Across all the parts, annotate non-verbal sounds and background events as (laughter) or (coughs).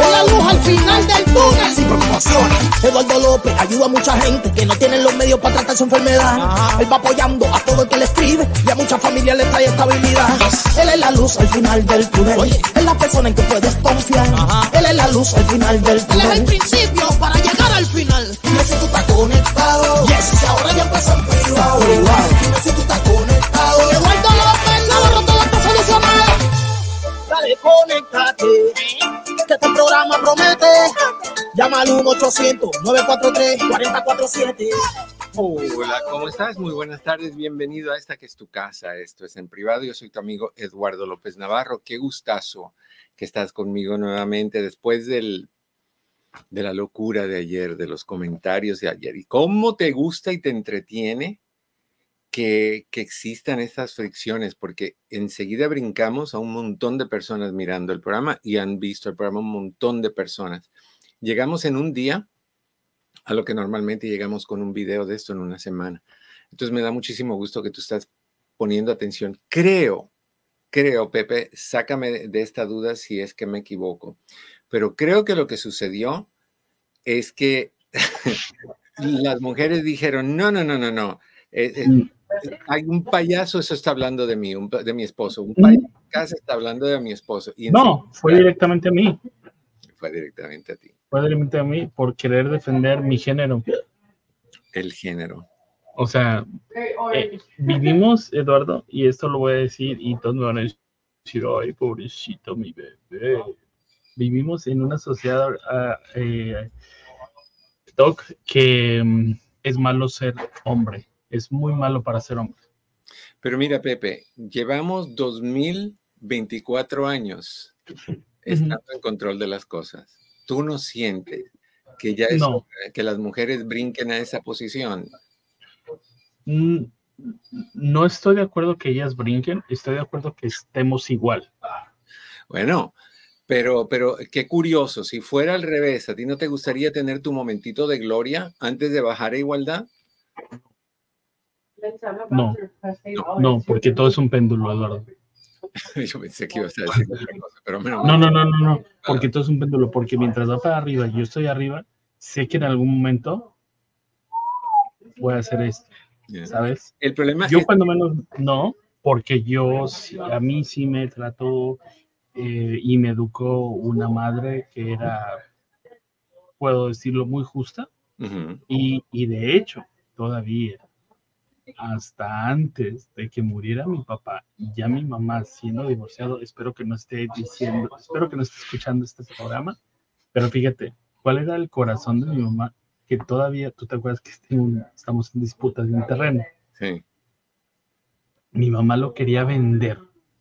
Es la luz al final del túnel. Sin preocupaciones. Eduardo López ayuda a mucha gente que no tienen los medios para tratar su enfermedad. Él va apoyando a todo el que le escribe y a muchas familias le trae estabilidad. Él es la luz al final del túnel. Es la persona en que puedes confiar. Él es la luz al final del túnel. Él es el principio para llegar al final. Dime si tú estás conectado. Yes. Si ahora ya empezó en privado. Dime si tú estás conectado. Eduardo López Navarro todo está solucionado. Dale, conéctate. Programa promete. Llama al 1-800-943-4047. Hola, ¿cómo estás? Muy buenas tardes, bienvenido a esta que es tu casa. Esto es en privado. Yo soy tu amigo Eduardo López Navarro. Qué gustazo que estás conmigo nuevamente después del, de la locura de ayer, de los comentarios de ayer. ¿Y cómo te gusta y te entretiene que, existan estas fricciones? Porque enseguida brincamos a un montón de personas mirando el programa y han visto el programa un montón de personas. Llegamos en un día a lo que normalmente llegamos con un video de esto en una semana. Entonces me da muchísimo gusto que tú estás poniendo atención. Creo, creo, Pepe, sácame de esta duda si es que me equivoco, pero creo que lo que sucedió es que (laughs) las mujeres dijeron, no, no, no, no, no. eh, eh, hay un payaso, eso está hablando de mí, un pa- de mi esposo. Un payaso en casa está hablando de mi esposo. Y No, fue directamente a mí. fue directamente a ti. Fue directamente a mí por querer defender mi género. El género. O sea, eh, vivimos, Eduardo, y esto lo voy a decir, y todos me van a decir, ay, pobrecito mi bebé. Vivimos en una sociedad ah, eh, Doc, que mm, es malo ser hombre. Es muy malo para ser hombre. Pero mira, Pepe, llevamos 2024 años estando en control de las cosas. ¿Tú no sientes que ya es No. que las mujeres brinquen a esa posición? Mm, No estoy de acuerdo que ellas brinquen, estoy de acuerdo que estemos igual. Bueno, pero, pero qué curioso, si fuera al revés, ¿a ti no te gustaría tener tu momentito de gloria antes de bajar a igualdad? No, no, porque todo es un péndulo, Eduardo. (laughs) Yo pensé que ibas a decir otra cosa, pero menos No, no, no, no, no, porque todo es un péndulo, porque mientras va para arriba y yo estoy arriba, sé que en algún momento voy a hacer esto. ¿sabes? El problema Yo cuando menos no, porque yo, a mí sí me trató eh, y me educó una madre que era, puedo decirlo, muy justa, y, y de hecho, todavía, hasta antes de que muriera mi papá y ya mi mamá siendo divorciado, espero que no esté diciendo, espero que no esté escuchando este programa, pero fíjate, ¿cuál era el corazón de mi mamá? Que todavía, tú te acuerdas que estamos en disputas de un terreno. Sí. Mi mamá lo quería vender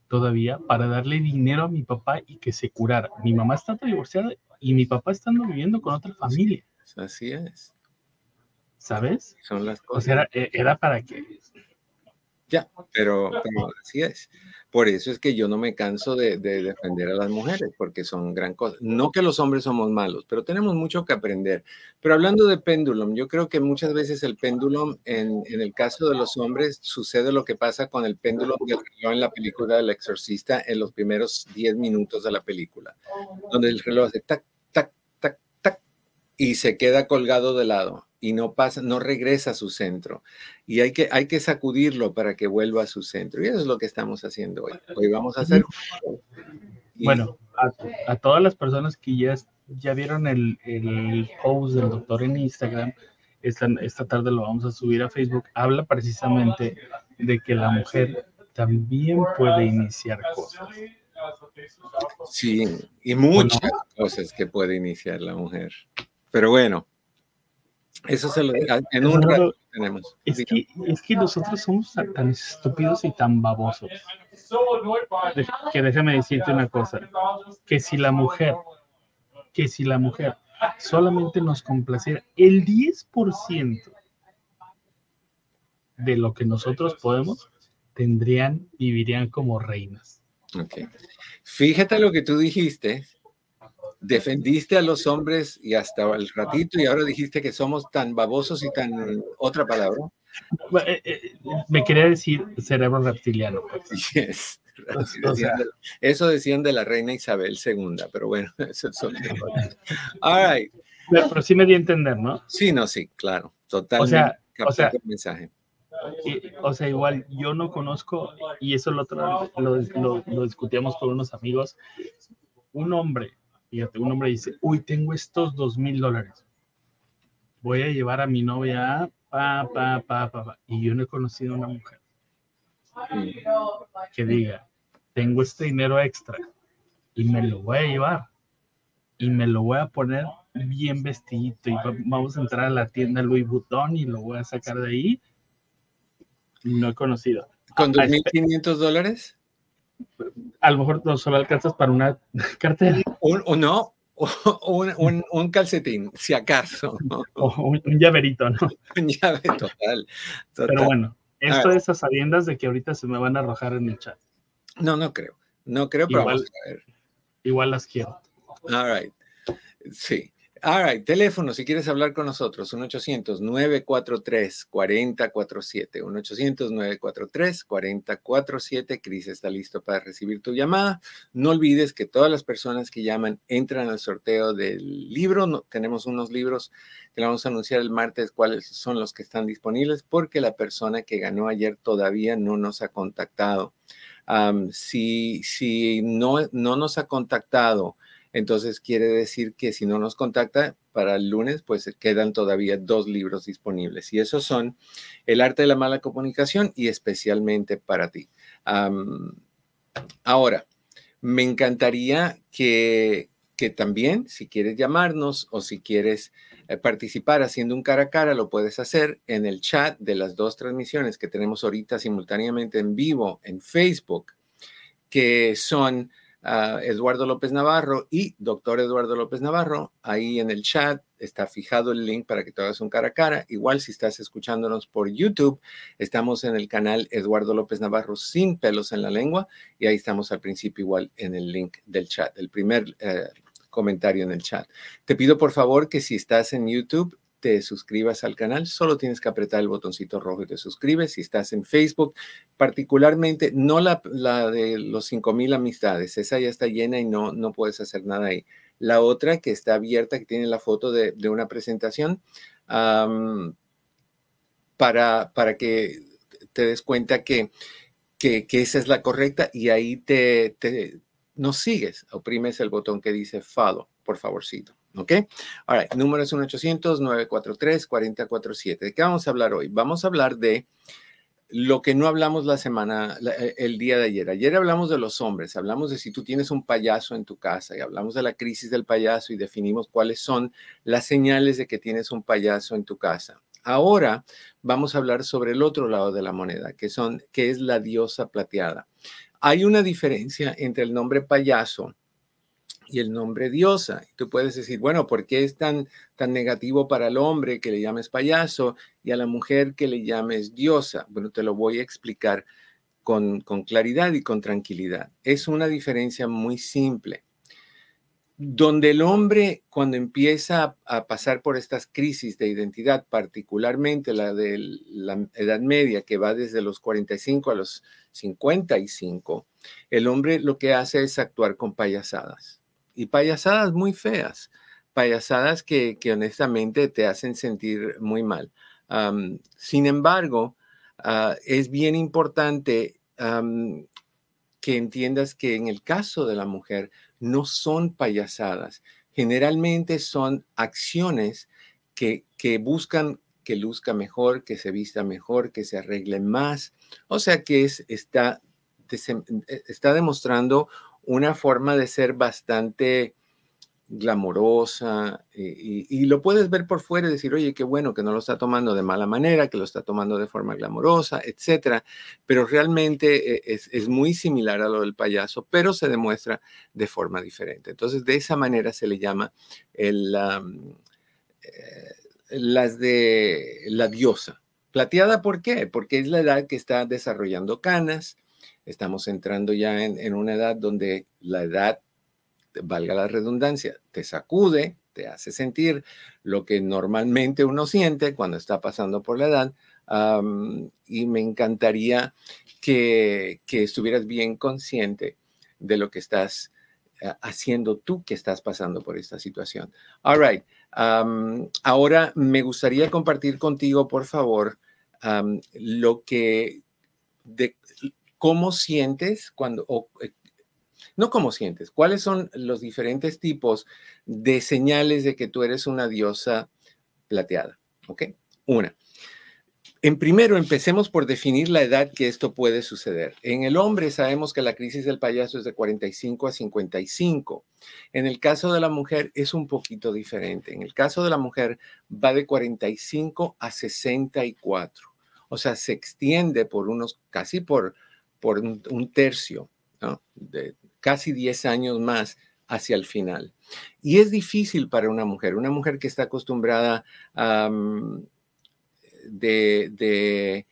todavía para darle dinero a mi papá y que se curara. Mi mamá estando divorciada y mi papá estando viviendo con otra familia, Así es. ¿Sabes? Son las O cosas. sea, era, era para que Ya, pero, pero así es. Por eso es que yo no me canso de, de defender a las mujeres, porque son gran cosa. No que los hombres somos malos, pero tenemos mucho que aprender. Pero hablando de péndulo, yo creo que muchas veces el péndulo, en, en el caso de los hombres, sucede lo que pasa con el péndulo del reloj en la película del exorcista en los primeros 10 minutos de la película, donde el reloj hace tac, y se queda colgado de lado y no pasa, no regresa a su centro y hay que, hay que sacudirlo para que vuelva a su centro. Y eso es lo que estamos haciendo hoy. Hoy vamos a hacer... y- Bueno, a, a todas las personas que ya, ya vieron el, el post del doctor en Instagram, esta, esta tarde lo vamos a subir a Facebook, habla precisamente de que la mujer también puede iniciar cosas. Sí, y muchas cosas que puede iniciar la mujer. Pero bueno, eso se lo en un rato tenemos. Es que, es que nosotros somos tan estúpidos y tan babosos. que déjame decirte una cosa, que si la mujer, que si la mujer solamente nos complaciera el 10% de lo que nosotros podemos, tendrían, vivirían como reinas. Fíjate lo que tú dijiste. Defendiste a los hombres y hasta el ratito y ahora dijiste que somos tan babosos y tan otra palabra. Eh, eh, me quería decir cerebro reptiliano. Pues. (laughs) (laughs) Eso decían de la reina Isabel II, pero bueno, (laughs) eso es All right. Pero, sí me di a entender, ¿no? Sí, no, sí, claro, totalmente. O sea, o mensaje. o sea, igual yo no conozco, y eso lo, lo, lo, discutíamos con unos amigos, un hombre, fíjate, un hombre dice, uy, tengo estos dos mil dólares, voy a llevar a mi novia pa, pa, pa, pa, pa, y yo no he conocido a una mujer que diga, tengo este dinero extra y me lo voy a llevar y me lo voy a poner bien vestidito y vamos a entrar a la tienda Louis Vuitton y lo voy a sacar de ahí. No he conocido. ¿Con 2.500 dólares? A lo mejor no solo alcanzas para una (laughs) cartera. Un, no, (laughs) un, un, calcetín, si acaso. O un, llaverito, ¿no? (laughs) Un llave total, Pero bueno, esto es a sabiendas de que ahorita se me van a arrojar en el chat. No, no creo. No creo, pero igual, vamos a ver. Igual las quiero. All right. Sí. All right, teléfono, si quieres hablar con nosotros, 1-800-943-4047. 1-800-943-4047. Cris está listo para recibir tu llamada. No olvides que todas las personas que llaman entran al sorteo del libro. tenemos unos libros que le vamos a anunciar el martes cuáles son los que están disponibles porque la persona que ganó ayer todavía no nos ha contactado. si si no, no nos ha contactado, entonces quiere decir que si no nos contacta para el lunes, pues quedan todavía dos libros disponibles. Y esos son El arte de la mala comunicación y especialmente para ti. ahora, me encantaría que, que también, si quieres llamarnos o si quieres eh, participar haciendo un cara a cara, lo puedes hacer en el chat de las dos transmisiones que tenemos ahorita simultáneamente en vivo en Facebook, que son Eduardo López Navarro y doctor Eduardo López Navarro. Ahí en el chat está fijado el link para que te hagas un cara a cara. Igual si estás escuchándonos por YouTube, estamos en el canal Eduardo López Navarro sin pelos en la lengua y ahí estamos al principio igual en el link del chat, el primer eh, comentario en el chat. Te pido por favor que si estás en YouTube, te suscribas al canal, solo tienes que apretar el botoncito rojo y te suscribes. Si estás en Facebook, particularmente, no la, de los 5000 amistades, esa ya está llena y no, no puedes hacer nada ahí. La otra que está abierta, que tiene la foto de, una presentación, para, para que te des cuenta que, que, esa es la correcta y ahí te, te nos sigues, oprimes el botón que dice follow, por favorcito. ¿Ok? Ahora, número es 1-800-943-4047. ¿De qué vamos a hablar hoy? Vamos a hablar de lo que no hablamos la semana, eh, el día de ayer. Ayer hablamos de los hombres, hablamos de si tú tienes un payaso en tu casa y hablamos de la crisis del payaso y definimos cuáles son las señales de que tienes un payaso en tu casa. Ahora vamos a hablar sobre el otro lado de la moneda, que, son, que es la diosa plateada. Hay una diferencia entre el nombre payaso y el nombre diosa. Tú puedes decir, bueno, ¿por qué es tan, tan negativo para el hombre que le llames payaso y a la mujer que le llames diosa? Bueno, te lo voy a explicar con, con claridad y con tranquilidad. Es una diferencia muy simple. Donde el hombre, cuando empieza a, pasar por estas crisis de identidad, particularmente la de la Edad Media, que va desde los 45 a los 55, el hombre lo que hace es actuar con payasadas y payasadas muy feas, payasadas que, honestamente te hacen sentir muy mal. sin embargo, ah, es bien importante que entiendas que en el caso de la mujer no son payasadas, generalmente son acciones que, que buscan que luzca mejor, que se vista mejor, que se arregle más. O sea que es, está, está demostrando una forma de ser bastante glamorosa y, lo puedes ver por fuera y decir, oye, qué bueno que no lo está tomando de mala manera, que lo está tomando de forma glamorosa, etcétera. Pero realmente eh, es, muy similar a lo del payaso, pero se demuestra de forma diferente. Entonces, de esa manera se le llama el, eh, las de la diosa. Plateada, ¿por qué? Porque es la edad que está desarrollando canas. Estamos entrando ya en una edad donde la edad valga la redundancia, te sacude, te hace sentir lo que normalmente uno siente cuando está pasando por la edad. y me encantaría que, estuvieras bien consciente de lo que estás eh, haciendo tú que estás pasando por esta situación. All right. ahora me gustaría compartir contigo, por favor, lo que, de cómo sientes cuando, eh, no cómo sientes, cuáles son los diferentes tipos de señales de que tú eres una diosa plateada. ¿Ok? Una. En primero, empecemos por definir la edad que esto puede suceder. En el hombre sabemos que la crisis del payaso es de 45 a 55. En el caso de la mujer es un poquito diferente. En el caso de la mujer va de 45 a 64. O sea, se extiende por unos, casi por, por un, tercio de, casi 10 años más hacia el final. Y es difícil para una mujer, una mujer que está acostumbrada a de, de, eh,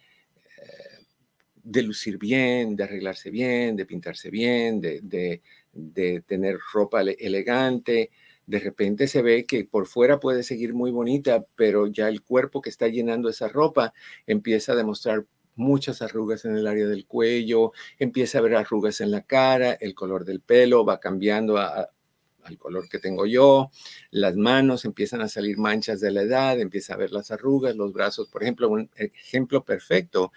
de, lucir bien, de arreglarse bien, de pintarse bien, de, de tener ropa elegante. De repente se ve que por fuera puede seguir muy bonita, pero ya el cuerpo que está llenando esa ropa empieza a demostrar muchas arrugas en el área del cuello, empieza a ver arrugas en la cara, el color del pelo va cambiando al color que tengo yo, las manos empiezan a salir manchas de la edad, empieza a ver las arrugas, los brazos, por ejemplo, un ejemplo perfecto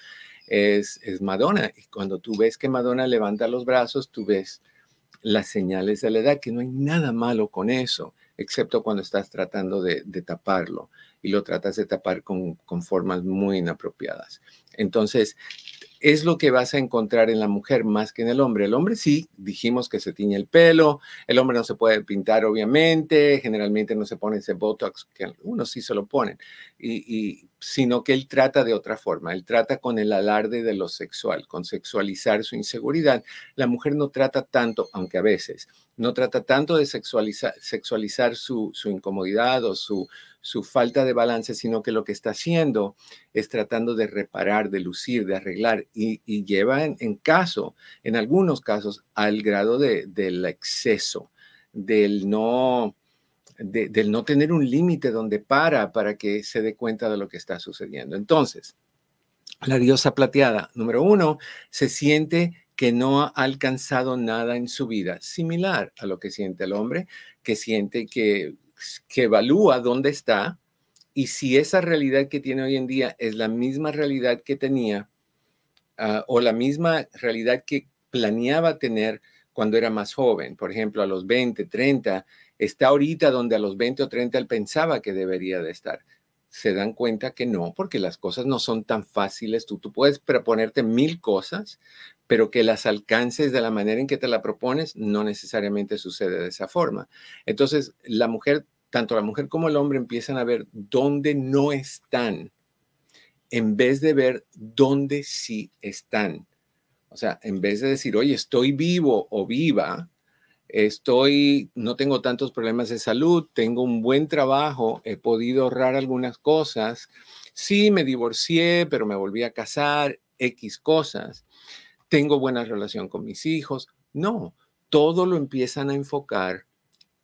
es, es Madonna. Y cuando tú ves que Madonna levanta los brazos, tú ves las señales de la edad, que no hay nada malo con eso, excepto cuando estás tratando de, de taparlo y lo tratas de tapar con, con formas muy inapropiadas. Entonces, es lo que vas a encontrar en la mujer más que en el hombre. El hombre sí, dijimos que se tiñe el pelo, el hombre no se puede pintar obviamente, generalmente no se pone ese botox, que algunos sí se lo ponen, y, sino que él trata de otra forma, él trata con el alarde de lo sexual, con sexualizar su inseguridad. La mujer no trata tanto, aunque a veces, no trata tanto de sexualizar, sexualizar su, su incomodidad o su, su falta de balance, sino que lo que está haciendo es tratando de reparar, de lucir, de arreglar y, lleva en, caso, en algunos casos, al grado de, del exceso, del no, del no tener un límite donde para para que se dé cuenta de lo que está sucediendo. Entonces, la diosa plateada, número uno, se siente que no ha alcanzado nada en su vida, similar a lo que siente el hombre, que siente que que evalúa dónde está y si esa realidad que tiene hoy en día es la misma realidad que tenía ah, o la misma realidad que planeaba tener cuando era más joven, por ejemplo, a los 20, 30, está ahorita donde a los 20 o 30 él pensaba que debería de estar. Se dan cuenta que no, porque las cosas no son tan fáciles. Tú, tú puedes proponerte mil cosas, pero que las alcances de la manera en que te la propones, no necesariamente sucede de esa forma. Entonces, la mujer, tanto la mujer como el hombre empiezan a ver dónde no están, en vez de ver dónde sí están. O sea, en vez de decir, oye, estoy vivo o viva, estoy, no tengo tantos problemas de salud, tengo un buen trabajo, he podido ahorrar algunas cosas, sí, me divorcié, pero me volví a casar, X cosas tengo buena relación con mis hijos. No, todo lo empiezan a enfocar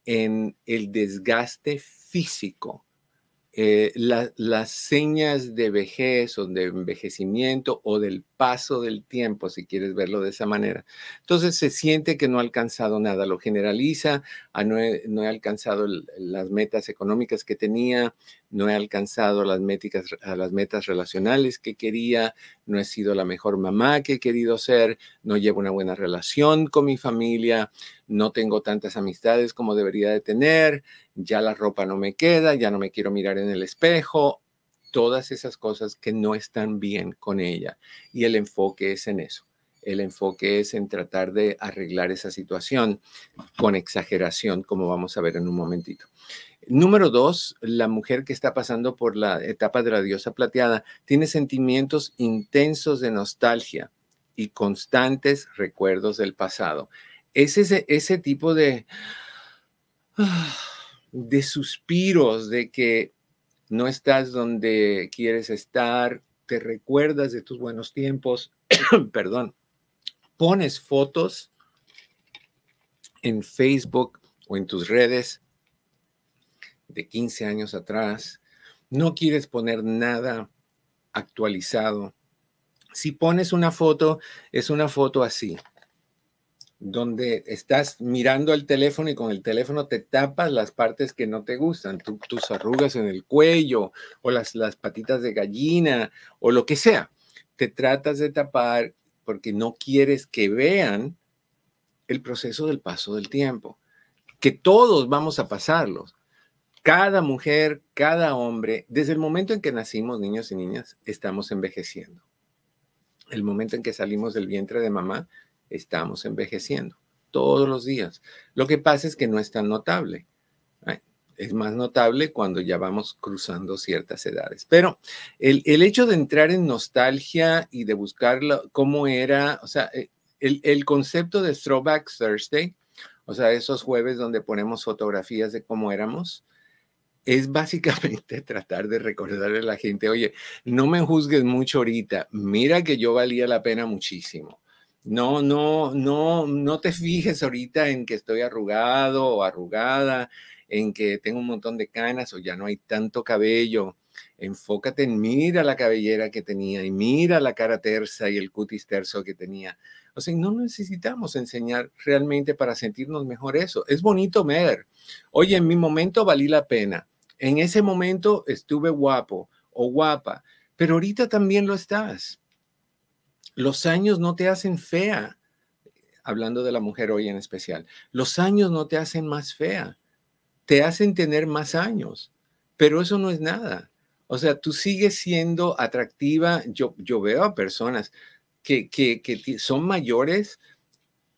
en el desgaste físico. Eh, las señas de vejez o de envejecimiento o del paso del tiempo, si quieres verlo de esa manera. Entonces se siente que no ha alcanzado nada, lo generaliza, ah, no, he, alcanzado las metas económicas que tenía, no he alcanzado las, las metas relacionales que quería, no he sido la mejor mamá que he querido ser, no llevo una buena relación con mi familia, no tengo tantas amistades como debería de tener, ya la ropa no me queda, ya no me quiero mirar en el espejo, todas esas cosas que no están bien con ella. Y el enfoque es en eso. el enfoque es en tratar de arreglar esa situación con exageración, como vamos a ver en un momentito. Número dos, la mujer que está pasando por la etapa de la diosa plateada tiene sentimientos intensos de nostalgia y constantes recuerdos del pasado. Es ese, ese tipo de, de suspiros de que no estás donde quieres estar, te recuerdas de tus buenos tiempos, (coughs) perdón, pones fotos en Facebook o en tus redes de 15 años atrás, no quieres poner nada actualizado. Si pones una foto, es una foto así, donde estás mirando el teléfono y con el teléfono te tapas las partes que no te gustan, tus arrugas en el cuello o las, las patitas de gallina o lo que sea. Te tratas de tapar porque no quieres que vean el proceso del paso del tiempo, que todos vamos a pasarlos. Cada mujer, cada hombre, desde el momento en que nacimos, niños y niñas, estamos envejeciendo. El momento en que salimos del vientre de mamá, estamos envejeciendo todos los días. Lo que pasa es que no es tan notable. Es más notable cuando ya vamos cruzando ciertas edades. Pero el, hecho de entrar en nostalgia y de buscar cómo era, o sea, eh, el, el concepto de Throwback Thursday, o sea, esos jueves donde ponemos fotografías de cómo éramos, es básicamente (laughs) tratar de recordarle a la gente, oye, no me juzgues mucho ahorita, mira que yo valía la pena muchísimo. No, no, no, no te (laughs) fijes ahorita en que estoy arrugado o arrugada en que tengo un montón de canas o ya no hay tanto cabello. Enfócate en mira la cabellera que tenía y mira la cara tersa y el cutis terso que tenía. O sea, no necesitamos enseñar realmente para sentirnos mejor eso. Es bonito ver. Oye, en mi momento valí la pena. En ese momento estuve guapo o guapa, pero ahorita también lo estás. Los años no te hacen fea, hablando de la mujer hoy en especial. Los años no te hacen más fea te hacen tener más años, pero eso no es nada. O sea, tú sigues siendo atractiva. Yo, veo a personas que, que, que son mayores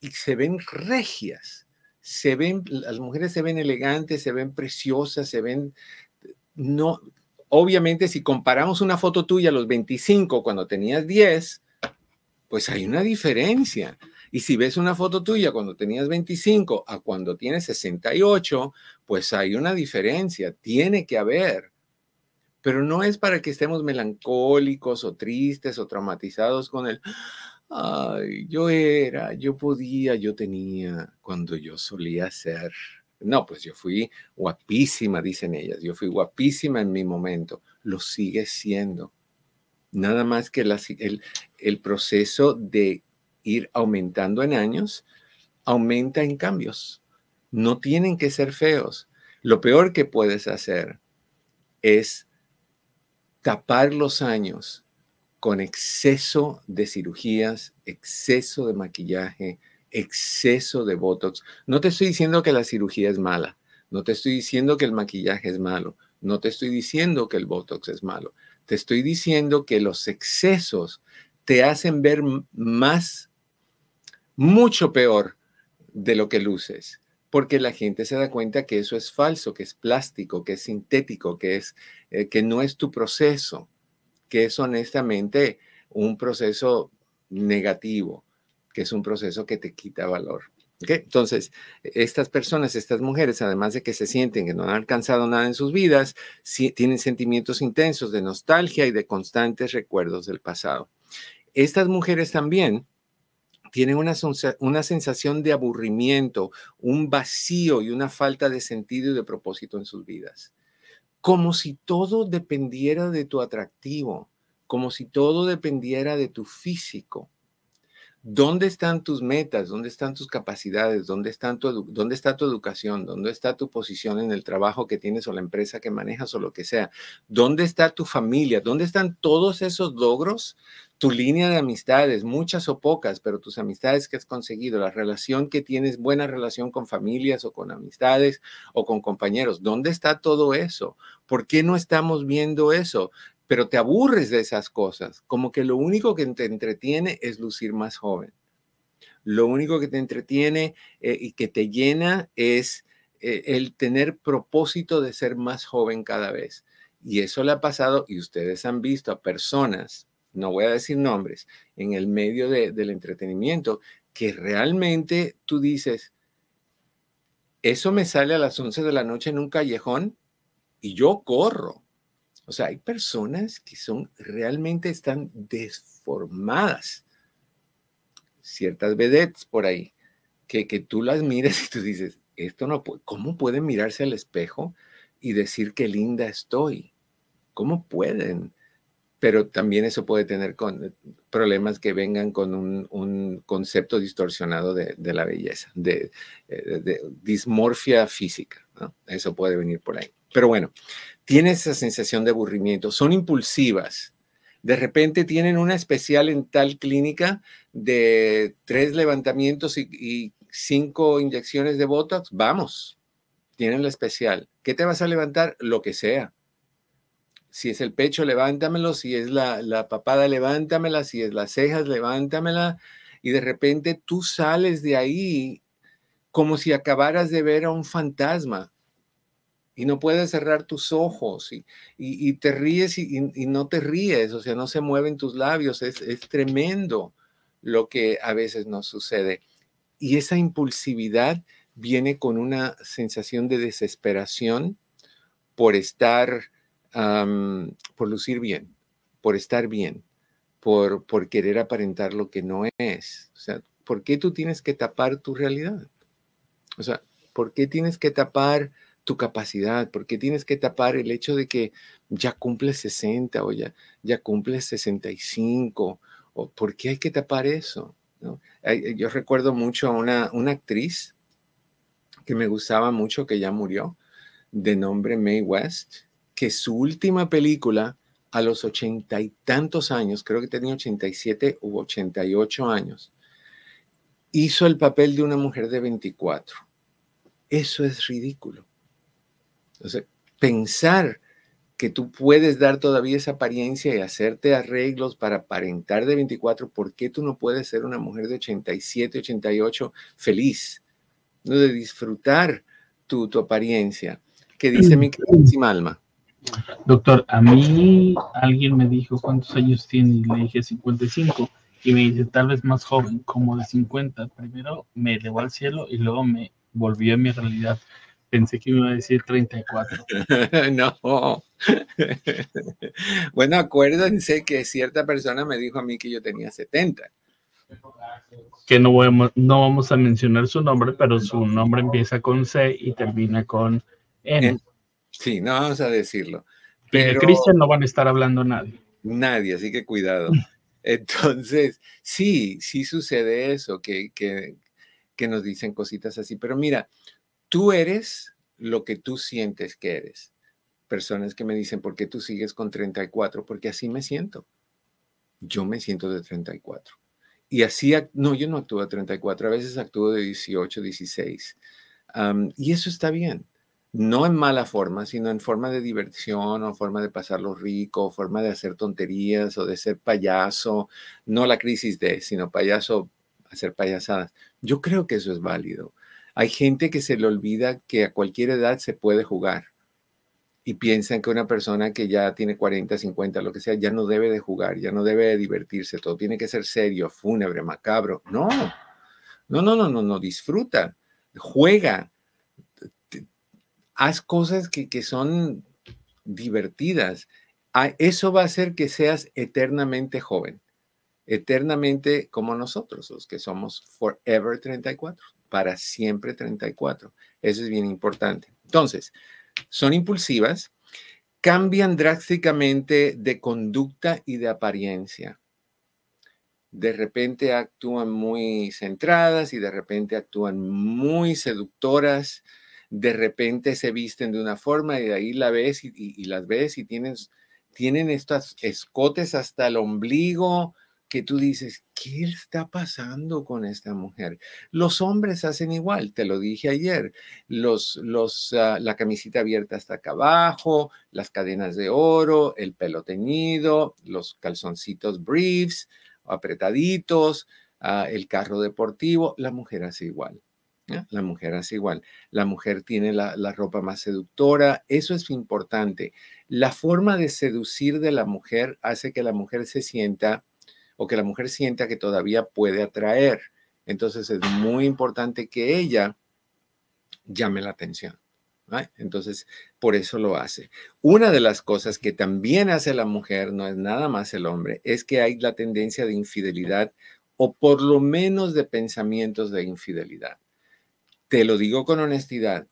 y se ven regias. Se ven, las mujeres se ven elegantes, se ven preciosas, se ven, no, obviamente si comparamos una foto tuya a los 25 cuando tenías 10, pues hay una diferencia. Y si ves una foto tuya cuando tenías 25 a cuando tienes 68, pues hay una diferencia, tiene que haber. Pero no es para que estemos melancólicos o tristes o traumatizados con el, ay, yo era, yo podía, yo tenía, cuando yo solía ser. No, pues yo fui guapísima, dicen ellas, yo fui guapísima en mi momento, lo sigue siendo. Nada más que el, proceso de ir aumentando en años, aumenta en cambios. No tienen que ser feos. Lo peor que puedes hacer es tapar los años con exceso de cirugías, exceso de maquillaje, exceso de Botox. No te estoy diciendo que la cirugía es mala, no te estoy diciendo que el maquillaje es malo, no te estoy diciendo que el Botox es malo, te estoy diciendo que los excesos te hacen ver más mucho peor de lo que luces, porque la gente se da cuenta que eso es falso, que es plástico, que es sintético, que, es, eh, que no es tu proceso, que es honestamente un proceso negativo, que es un proceso que te quita valor. Entonces, estas personas, estas mujeres, además de que se sienten que no han alcanzado nada en sus vidas, tienen sentimientos intensos de nostalgia y de constantes recuerdos del pasado. Estas mujeres también tienen una, una sensación de aburrimiento, un vacío y una falta de sentido y de propósito en sus vidas. Como si todo dependiera de tu atractivo, como si todo dependiera de tu físico. ¿Dónde están tus metas? ¿Dónde están tus capacidades? ¿Dónde, están tu ¿Dónde está tu educación? ¿Dónde está tu posición en el trabajo que tienes o la empresa que manejas o lo que sea? ¿Dónde está tu familia? ¿Dónde están todos esos logros? Tu línea de amistades, muchas o pocas, pero tus amistades que has conseguido, la relación que tienes, buena relación con familias o con amistades o con compañeros. ¿Dónde está todo eso? ¿Por qué no estamos viendo eso? Pero te aburres de esas cosas, como que lo único que te entretiene es lucir más joven. Lo único que te entretiene eh, y que te llena es eh, el tener propósito de ser más joven cada vez. Y eso le ha pasado, y ustedes han visto a personas, no voy a decir nombres, en el medio del entretenimiento, que realmente tú dices, eso me sale a las 11 de la noche en un callejón y yo corro. O sea, hay personas que son realmente están desformadas. Ciertas vedettes por ahí, que, que tú las miras y tú dices, esto no puede, ¿cómo pueden mirarse al espejo y decir qué linda estoy? ¿Cómo pueden? Pero también eso puede tener con, problemas que vengan con un, concepto distorsionado de, la belleza, de, eh, de, dismorfia física. Eso puede venir por ahí. Pero bueno, tiene esa sensación de aburrimiento, son impulsivas. De repente tienen una especial en tal clínica de tres levantamientos y cinco inyecciones de Botox, vamos, tienen la especial. ¿Qué te vas a levantar? Lo que sea. Si es el pecho, levántamelo. Si es la, la papada, levántamela. Si es las cejas, levántamela. Y de repente tú sales de ahí como si acabaras de ver a un fantasma y no puedes cerrar tus ojos y, te ríes y, no te ríes, o sea, no se mueven tus labios. Es, es tremendo lo que a veces nos sucede. Y esa impulsividad viene con una sensación de desesperación por estar, por lucir bien, por estar bien, por, por querer aparentar lo que no es. O sea, ¿por qué tú tienes que tapar tu realidad? O sea, ¿por qué tienes que tapar tu capacidad? ¿Por qué tienes que tapar el hecho de que ya cumples 60 o ya, ya cumples 65? ¿O ¿Por qué hay que tapar eso? Yo recuerdo mucho a una, una actriz que me gustaba mucho, que ya murió, de nombre Mae West, que su última película a los ochenta y tantos años, creo que tenía 87 u 88 años, hizo el papel de una mujer de 24. Eso es ridículo. Sea, pensar que tú puedes dar todavía esa apariencia y hacerte arreglos para aparentar de 24, ¿por qué tú no puedes ser una mujer de 87, 88 feliz? ¿no? De disfrutar tu, tu apariencia. ¿Qué dice mi queridísima alma? Doctor, a mí alguien me dijo cuántos años tiene y le dije 55 y me dice tal vez más joven, como de 50. Primero me elevó al cielo y luego me volvió a mi realidad. Pensé que me iba a decir 34. (laughs) no. (laughs) bueno, acuérdense que cierta persona me dijo a mí que yo tenía 70. Que no, no vamos a mencionar su nombre, pero su nombre empieza con C y termina con N. Sí, no vamos a decirlo. Pero de Cristian no van a estar hablando nadie. Nadie, así que cuidado. (laughs) Entonces, sí, sí sucede eso, que, que, que nos dicen cositas así. Pero mira, Tú eres lo que tú sientes que eres. Personas que me dicen, ¿por qué tú sigues con 34? Porque así me siento. Yo me siento de 34. Y así, no, yo no actúo de 34, a veces actúo de 18, 16. y eso está bien. No en mala forma, sino en forma de diversión o forma de pasarlo rico, forma de hacer tonterías o de ser payaso. No la crisis de, sino payaso, hacer payasadas. Yo creo que eso es válido. Hay gente que se le olvida que a cualquier edad se puede jugar y piensan que una persona que ya tiene 40, 50, lo que sea, ya no debe de jugar, ya no debe de divertirse, todo tiene que ser serio, fúnebre, macabro. No, no, no, no, no, disfruta, juega, haz cosas que, que son divertidas. Ah, eso va a hacer que seas eternamente joven, eternamente como nosotros, los que somos forever 34 para siempre 34. Eso es bien importante. Entonces, son impulsivas, cambian drásticamente de conducta y de apariencia. De repente actúan muy centradas y de repente actúan muy seductoras. De repente se visten de una forma y de ahí la ves y, las ves y tienen, tienen estos escotes hasta el ombligo que tú dices, ¿qué está pasando con esta mujer? Los hombres hacen igual, te lo dije ayer, los, los, ah, la camisita abierta hasta acá abajo, las cadenas de oro, el pelo teñido, los calzoncitos briefs, apretaditos, ah, el carro deportivo, la mujer hace igual. La mujer hace igual. La mujer tiene la, la, ropa más seductora. Eso es importante. La forma de seducir de la mujer hace que la mujer se sienta o que la mujer sienta que todavía puede atraer. Entonces es muy importante que ella llame la atención. Entonces, por eso lo hace. Una de las cosas que también hace la mujer, no es nada más el hombre, es que hay la tendencia de infidelidad o por lo menos de pensamientos de infidelidad. Te lo digo con honestidad,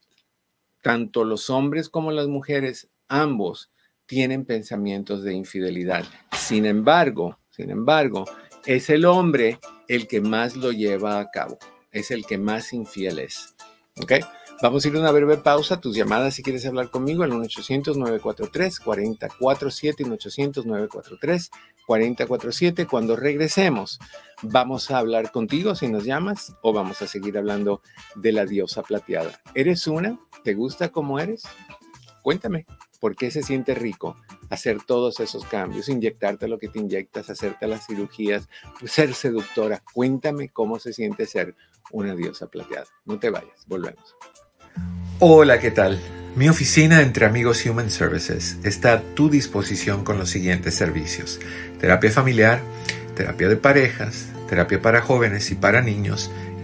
tanto los hombres como las mujeres, ambos tienen pensamientos de infidelidad. Sin embargo, sin embargo, es el hombre el que más lo lleva a cabo, es el que más infiel es. ¿Ok? Vamos a ir a una breve pausa. Tus llamadas, si quieres hablar conmigo, al 1-800-943-4047 y 1-800-943-4047. Cuando regresemos, vamos a hablar contigo si nos llamas o vamos a seguir hablando de la diosa plateada. ¿Eres una? ¿Te gusta como eres? Cuéntame, ¿por qué se siente rico hacer todos esos cambios, inyectarte lo que te inyectas, hacerte las cirugías, ser seductora? Cuéntame cómo se siente ser una diosa plateada. No te vayas, volvemos. Hola, ¿qué tal? Mi oficina entre amigos Human Services está a tu disposición con los siguientes servicios. Terapia familiar, terapia de parejas, terapia para jóvenes y para niños,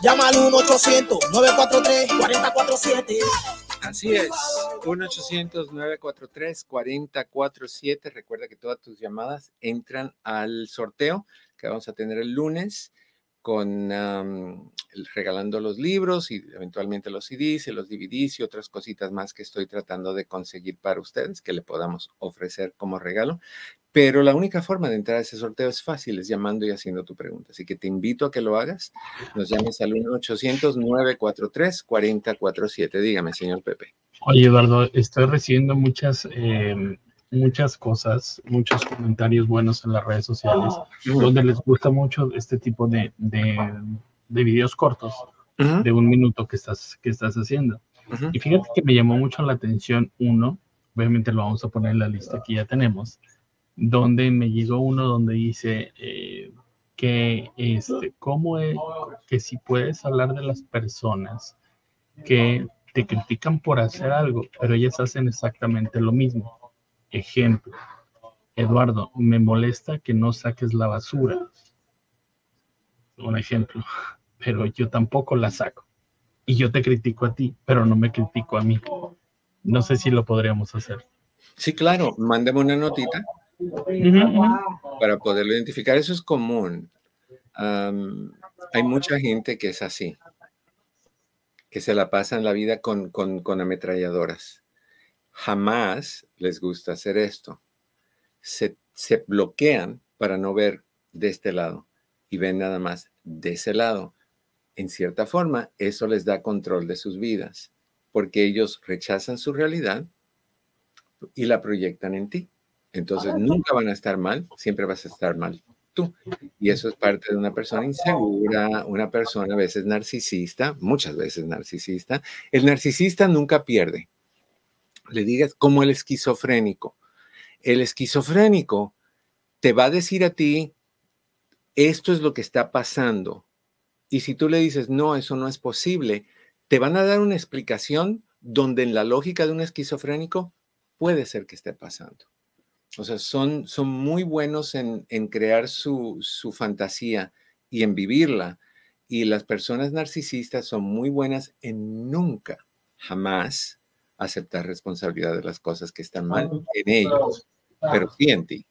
Llama al 1-800-943-4047. Así es, 1-800-943-4047. Recuerda que todas tus llamadas entran al sorteo que vamos a tener el lunes con regalando los libros y eventualmente los CDs los DVDs y otras cositas más que estoy tratando de conseguir para ustedes que le podamos ofrecer como regalo. Pero la única forma de entrar a ese sorteo es fácil, es llamando y haciendo tu pregunta. Así que te invito a que lo hagas. Nos llames al 1-800-943-4047. Dígame, señor Pepe. Oye, Eduardo, estoy recibiendo muchas, em, muchas cosas, muchos comentarios buenos en las redes sociales, donde les gusta mucho este tipo de, de, videos cortos, de un minuto que estás, que estás haciendo. Y fíjate que me llamó mucho la atención uno, obviamente lo vamos a poner en la lista que ya tenemos, donde me llegó uno donde dice eh, que, este, ¿cómo es que si puedes hablar de las personas que te critican por hacer algo, pero ellas hacen exactamente lo mismo? Ejemplo, Eduardo, me molesta que no saques la basura. Un ejemplo, (laughs) pero yo tampoco la saco. Y yo te critico a ti, pero no me critico a mí. No sé si lo podríamos hacer. Sí, claro, mándeme una notita para poderlo identificar. Eso es común. hay mucha gente que es así, que se la pasa en la vida con, con, ametralladoras. Jamás les gusta hacer esto. Se, se bloquean para no ver de este lado y ven nada más de ese lado. En cierta forma, eso les da control de sus vidas, porque ellos rechazan su realidad y la proyectan en ti. Entonces nunca van a estar mal, siempre vas a estar mal tú. Y eso es parte de una persona insegura, una persona a veces narcisista, muchas veces narcisista. El narcisista nunca pierde. Le digas como el esquizofrénico. El esquizofrénico te va a decir a ti, esto es lo que está pasando. Y si tú le dices, no, eso no es posible, te van a dar una explicación donde en la lógica de un esquizofrénico puede ser que esté pasando. O sea, son, son muy buenos en, en crear su, su fantasía y en vivirla. Y las personas narcisistas son muy buenas en nunca, jamás aceptar responsabilidad de las cosas que están mal en ellos, pero sí en ti.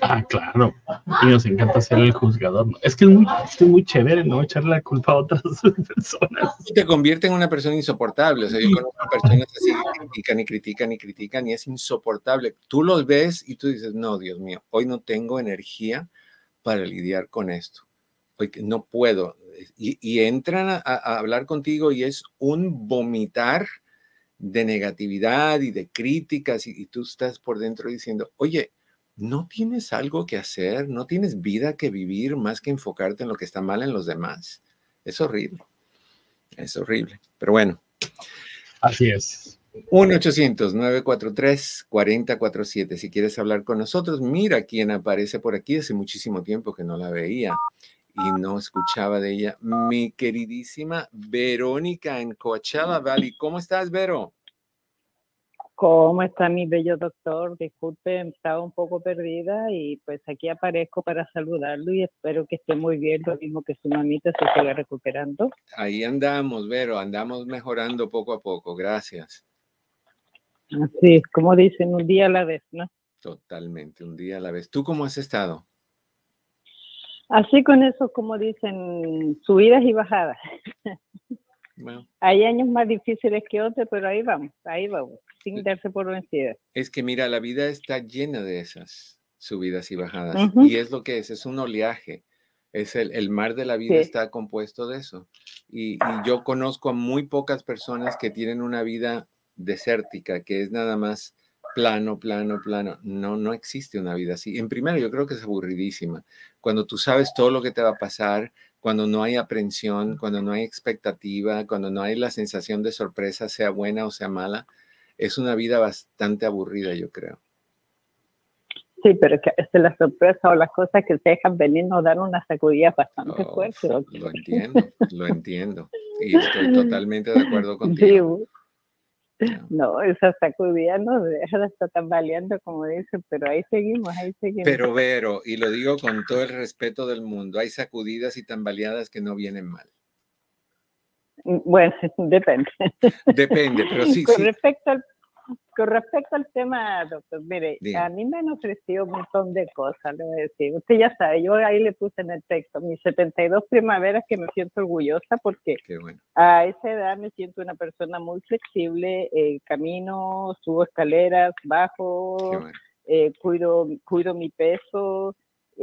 Ah, claro. Y nos encanta ser el juzgador. Es que es muy, es muy chévere, ¿no? Echarle la culpa a otras (laughs) personas. Te convierte en una persona insoportable. O sea, yo conozco personas así que critican y critican y critican y es insoportable. Tú los ves y tú dices, no, Dios mío, hoy no tengo energía para lidiar con esto. Hoy no puedo. Y, y entran a, a hablar contigo y es un vomitar de negatividad y de críticas y, y tú estás por dentro diciendo, oye, no tienes algo que hacer, no tienes vida que vivir más que enfocarte en lo que está mal en los demás. Es horrible. Es horrible. Pero bueno. Así es. 1-800-943-4047. Si quieres hablar con nosotros, mira quién aparece por aquí. Hace muchísimo tiempo que no la veía y no escuchaba de ella. Mi queridísima Verónica en Coachella Valley. ¿Cómo estás, Vero? ¿Cómo está mi bello doctor? Disculpe, estaba un poco perdida y pues aquí aparezco para saludarlo y espero que esté muy bien, lo mismo que su mamita se siga recuperando. Ahí andamos, Vero, andamos mejorando poco a poco, gracias. Así, como dicen, un día a la vez, ¿no? Totalmente, un día a la vez. ¿Tú cómo has estado? Así con eso, como dicen, subidas y bajadas. (laughs) Bueno, Hay años más difíciles que otros, pero ahí vamos, ahí vamos, sin darse por vencida. es que mira, la vida está llena de esas subidas y bajadas. Y es lo que es, es un oleaje. Es el, el mar de la vida Sí. está compuesto de eso. Y, y yo conozco a muy pocas personas que tienen una vida desértica, que es nada más plano, plano, plano. No, no existe una vida así. En primero, yo creo que es aburridísima. Cuando tú sabes todo lo que te va a pasar, cuando no hay aprensión, cuando no hay expectativa, cuando no hay la sensación de sorpresa, sea buena o sea mala, es una vida bastante aburrida, yo creo. Sí, pero que es la sorpresa o las cosas que se dejan venir nos dan una sacudida bastante Oh, fuerte. Lo entiendo, lo entiendo. Y estoy totalmente de acuerdo (laughs) Sí, contigo. Ya. No, esa sacudida nos deja de estar tambaleando, como dicen, pero ahí seguimos, ahí seguimos. Pero Vero, y lo digo con todo el respeto del mundo, hay sacudidas y tambaleadas que no vienen mal. Mm, Bueno, (laughs) depende. Depende, pero sí, con, sí. Respecto al, con respecto al tema, doctor, mire, a mí me han ofrecido un montón de cosas, le voy a decir. Usted ya sabe, yo ahí le puse en el texto mis 72 primaveras que me siento orgullosa porque bueno. a esa edad me siento una persona muy flexible, eh, camino, subo escaleras, bajo, bueno. eh, cuido, cuido mi peso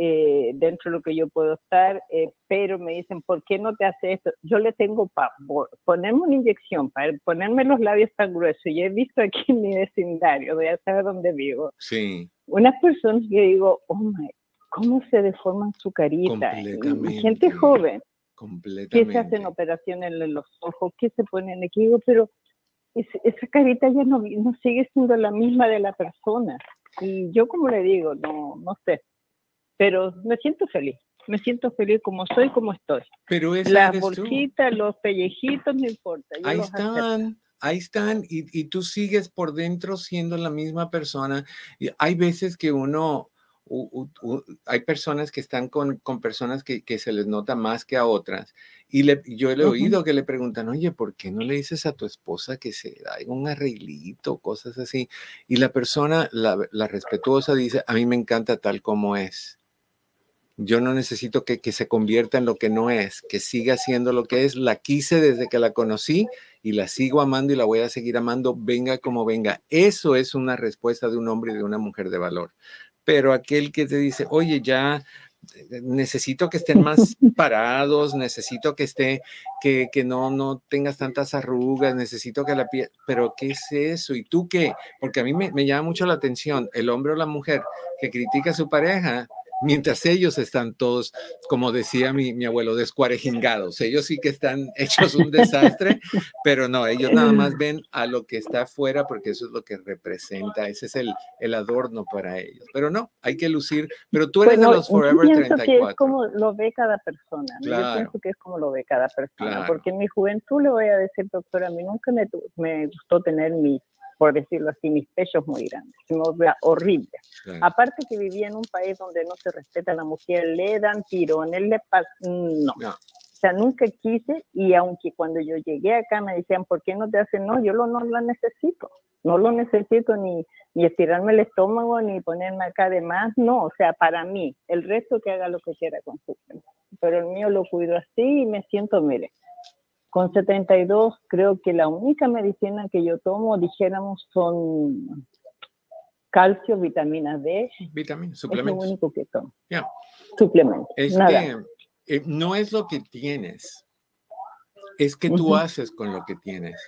eh, dentro de lo que yo puedo estar, eh, pero me dicen, ¿por qué no te hace esto? Yo le tengo pavor, ponerme una inyección, para ponerme los labios tan gruesos, y he visto aquí en mi vecindario, ya sabe dónde vivo, Sí, unas personas que digo, oh my, ¿cómo se deforman su carita? Completamente. gente joven que completamente. se hacen operaciones en los ojos, que se ponen aquí, digo, pero es- esa carita ya no, no sigue siendo la misma de la persona. Y yo como le digo, no, no sé, pero me siento feliz, me siento feliz como soy, como estoy. Pero Las eres tú. bolsitas, los pellejitos, no importa. yo Ahí los acepto. están, ahí están, y, y tú sigues por dentro siendo la misma persona. Y hay veces que uno, u- u- u- hay personas que están con, con personas que, que se les nota más que a otras. Y le, yo le he oído que le preguntan, oye, ¿por qué no le dices a tu esposa que se haga un arreglito, cosas así? Y la persona, la, la respetuosa, dice, a mí me encanta tal como es. Yo no necesito que, que se convierta en lo que no es, que siga siendo lo que es. La quise desde que la conocí y la sigo amando y la voy a seguir amando, venga como venga. Eso es una respuesta de un hombre y de una mujer de valor. Pero aquel que te dice, oye, ya eh, necesito que estén más (laughs) parados, necesito que esté, que, que no, no tengas tantas arrugas, necesito que la piel, pero ¿qué es eso? ¿Y tú qué? Porque a mí me, me llama mucho la atención el hombre o la mujer que critica a su pareja mientras ellos están todos, como decía mi, mi abuelo, descuarejingados. Ellos sí que están (laughs) hechos un desastre, pero no, ellos nada más (laughs) ven a lo que está afuera porque eso es lo que representa, ese es el, el adorno para ellos. Pero no, hay que lucir, pero tú eres Bueno, de los yo Forever pienso que es 34. como lo ve cada persona. ¿no? Claro. Yo pienso que es como lo ve cada persona. Claro. Porque en mi juventud le voy a decir, doctora, a mí nunca me, me gustó tener mis por decirlo así, mis pechos muy grandes, se me veía horrible. Aparte que vivía en un país donde no se respeta a la mujer, le dan tirones, le no. no. O sea, nunca quise y aunque cuando yo llegué acá me decían, ¿por qué no te hacen? No, yo lo, no lo necesito. No lo necesito ni, ni estirarme el estómago ni ponerme acá de más. No, o sea, para mí, el resto que haga lo que quiera con su Pero el mío lo cuido así y me siento, mire, con 72 creo que la única medicina que yo tomo, dijéramos, son calcio, vitamina D. Vitaminas, suplementos. Es lo único que tomo. Suplementos. Es que eh, no es lo que tienes, es que tú haces con lo que tienes.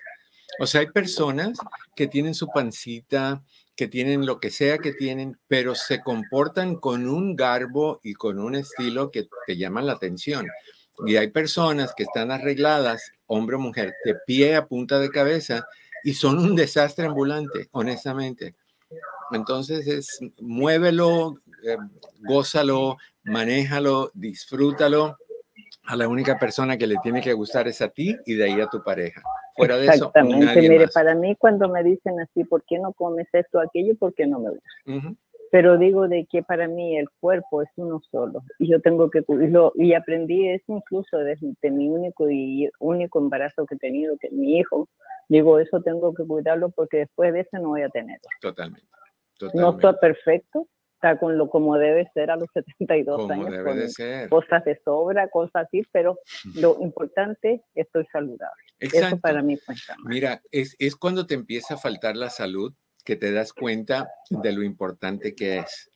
O sea, hay personas que tienen su pancita, que tienen lo que sea que tienen, pero se comportan con un garbo y con un estilo que te llama la atención. Y hay personas que están arregladas, hombre o mujer, de pie a punta de cabeza, y son un desastre ambulante, honestamente. Entonces es, muévelo, eh, gózalo, manéjalo, disfrútalo. A la única persona que le tiene que gustar es a ti y de ahí a tu pareja. Fuera de eso, Exactamente. Mire, para mí cuando me dicen así, ¿por qué no comes esto aquello? ¿Por qué no me gusta? Pero digo de que para mí el cuerpo es uno solo y yo tengo que cuidarlo. Y aprendí eso incluso desde mi único y único embarazo que he tenido, que es mi hijo. Digo, eso tengo que cuidarlo porque después de ese no voy a tener. Totalmente. No está perfecto, está con lo como debe ser a los 72 como años. Debe de ser. Cosas de sobra, cosas así, pero lo importante, estoy saludable. Eso para mí cuenta. Mira, es, es cuando te empieza a faltar la salud que te das cuenta de lo importante que es.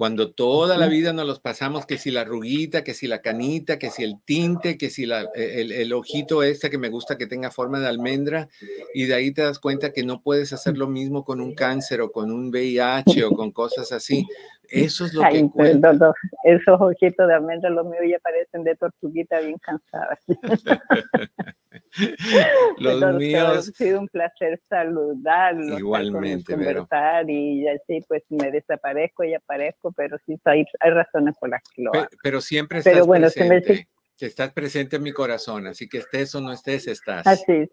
Cuando toda la vida nos los pasamos, que si la ruguita, que si la canita, que si el tinte, que si la, e, el, el, ojito este que me gusta que tenga forma de almendra, y de ahí te das cuenta que no puedes hacer lo mismo con un cáncer o con un VIH o con cosas así. Eso es lo que cuenta. Esos ojitos de almendra, los míos ya parecen de tortuguita bien cansadas. (laughs) (laughs) los míos. Ha sido un placer saludarlos. Igualmente, conversar y así pues me desaparezco y aparezco, pero sí hay, hay razones por las que lo hago. Pero, siempre estás pero bueno, presente. estás presente en mi corazón, así que estés o no estés, estás. Así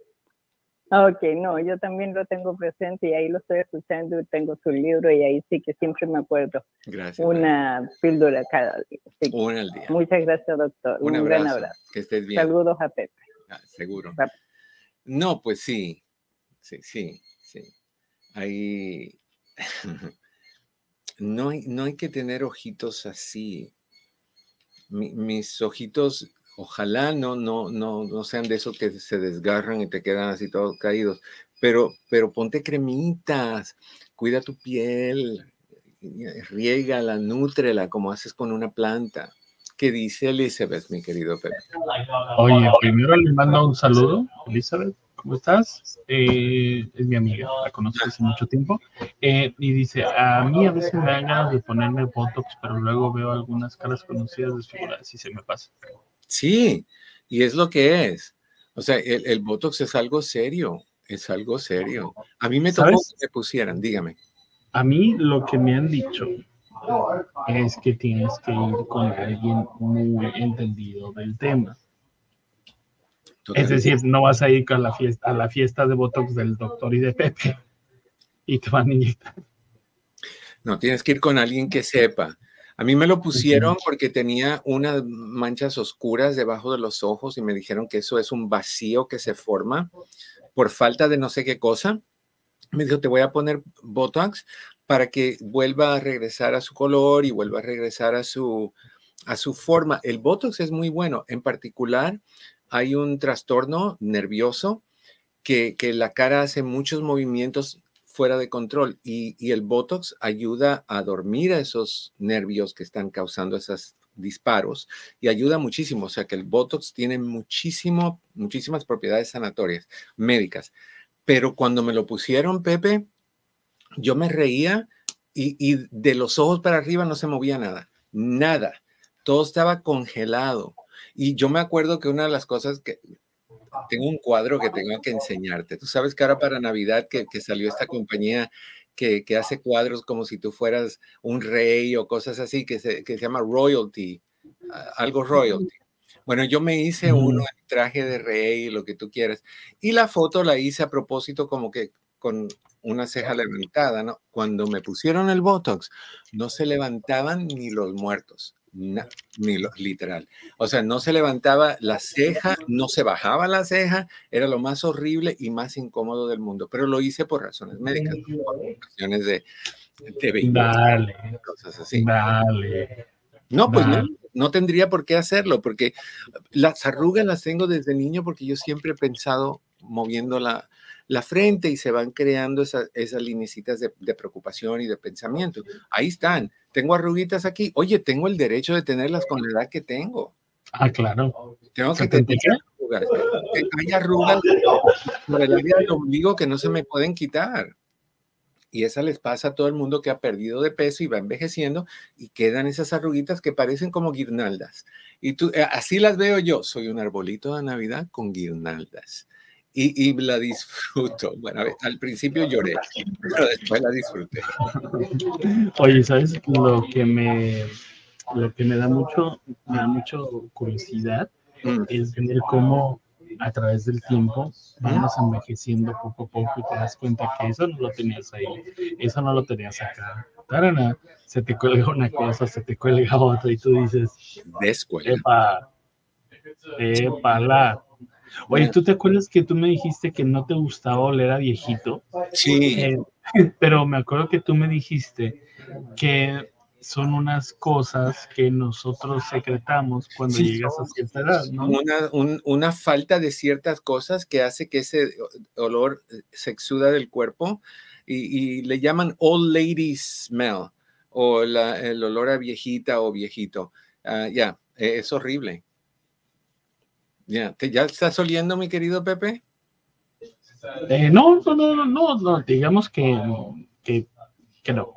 Ok, no, yo también lo tengo presente y ahí lo estoy escuchando y tengo su libro y ahí sí que siempre me acuerdo. Gracias. Una píldora cada día. Una al día. Muchas gracias, doctor. Un, gran abrazo. Que estés bien. Saludos a Pepe. Ah, seguro. No, pues sí, sí, sí, sí. Ahí (laughs) no hay, no hay que tener ojitos así. mis ojitos, ojalá no, no, no, no sean de esos que se desgarran y te quedan así todos caídos, pero, pero ponte cremitas, cuida tu piel, riégala, nútrela como haces con una planta. ¿Qué dice Elizabeth, mi querido Pepe? Oye, primero le mando un saludo, Elizabeth. ¿Cómo estás? Eh, es mi amiga, la conozco hace mucho tiempo. Eh, y dice, a mí a veces me dan ganas de ponerme Botox, pero luego veo algunas caras conocidas desfiguradas y se me pasa. Sí, y es lo que es. O sea, el, el Botox es algo serio, es algo serio. A mí me tocó que me pusieran, dígame. A mí lo que me han dicho es que tienes que ir con alguien muy entendido del tema. Es decir, no vas a ir a la fiesta, a la fiesta de Botox del doctor y de Pepe y te van a inyectar. No, tienes que ir con alguien que sepa. A mí me lo pusieron porque tenía unas manchas oscuras debajo de los ojos y me dijeron que eso es un vacío que se forma por falta de no sé qué cosa. Me dijo, te voy a poner Botox para que vuelva a regresar a su color y vuelva a regresar a su, a su forma. El Botox es muy bueno. En particular, hay un trastorno nervioso que, que la cara hace muchos movimientos fuera de control y, y, el Botox ayuda a dormir a esos nervios que están causando esos disparos y ayuda muchísimo. O sea que el Botox tiene muchísimo, muchísimas propiedades sanatorias, médicas. Pero cuando me lo pusieron, Pepe, yo me reía y, de los ojos para arriba no se movía nada, nada. Todo estaba congelado. Y yo me acuerdo que una de las cosas que tengo un cuadro que tengo que enseñarte. Tú sabes que ahora para Navidad que, salió esta compañía que, hace cuadros como si tú fueras un rey o cosas así, que se, que se llama royalty, algo royalty. Bueno, yo me hice uno en traje de rey, lo que tú quieras. Y la foto la hice a propósito como que con una ceja levantada, ¿no? Cuando me pusieron el Botox, no se levantaban ni los muertos, ni los literal. O sea, no se levantaba la ceja, no se bajaba la ceja, era lo más horrible y más incómodo del mundo, pero lo hice por razones médicas, por razones de, de Dale. cosas así. Dale. No, pues no, no tendría por qué hacerlo, porque las arrugas las tengo desde niño porque yo siempre he pensado moviendo la, la frente y se van creando esas, esas linecitas de, preocupación y de pensamiento. Ahí están. Tengo arruguitas aquí. Oye, tengo el derecho de tenerlas con la edad que tengo. Ah, claro. Tengo que tener arrugas. Hay arrugas el área del ombligo que no se me pueden quitar. Y esa les pasa a todo el mundo que ha perdido de peso y va envejeciendo y quedan esas arruguitas que parecen como guirnaldas. Y tú, eh, así las veo yo. Soy un arbolito de Navidad con guirnaldas y, la disfruto. Bueno, al principio lloré, pero después la disfruté. Oye, ¿sabes lo que me, lo que me da mucho, me da mucho curiosidad? Mm. Es ver cómo a través del tiempo vamos envejeciendo poco a poco y te das cuenta que eso no lo tenías ahí, eso no lo tenías acá. Tarana, se te cuelga una cosa, se te cuelga otra y tú dices, Descuelga. epa, epa, la, Oye, ¿tú te acuerdas que tú me dijiste que no te gustaba oler a viejito? Sí. Eh, (laughs) pero me acuerdo que tú me dijiste que son unas cosas que nosotros secretamos cuando llegas a cierta edad, ¿no? Una, una, falta de ciertas cosas que hace que ese olor se exuda del cuerpo y, le llaman old lady smell o el olor a viejita o viejito. Ah, ya, es horrible. Ya, ¿ya estás oliendo, mi querido Pepe? Eh, no, no, no, no, no, digamos que, que, que no.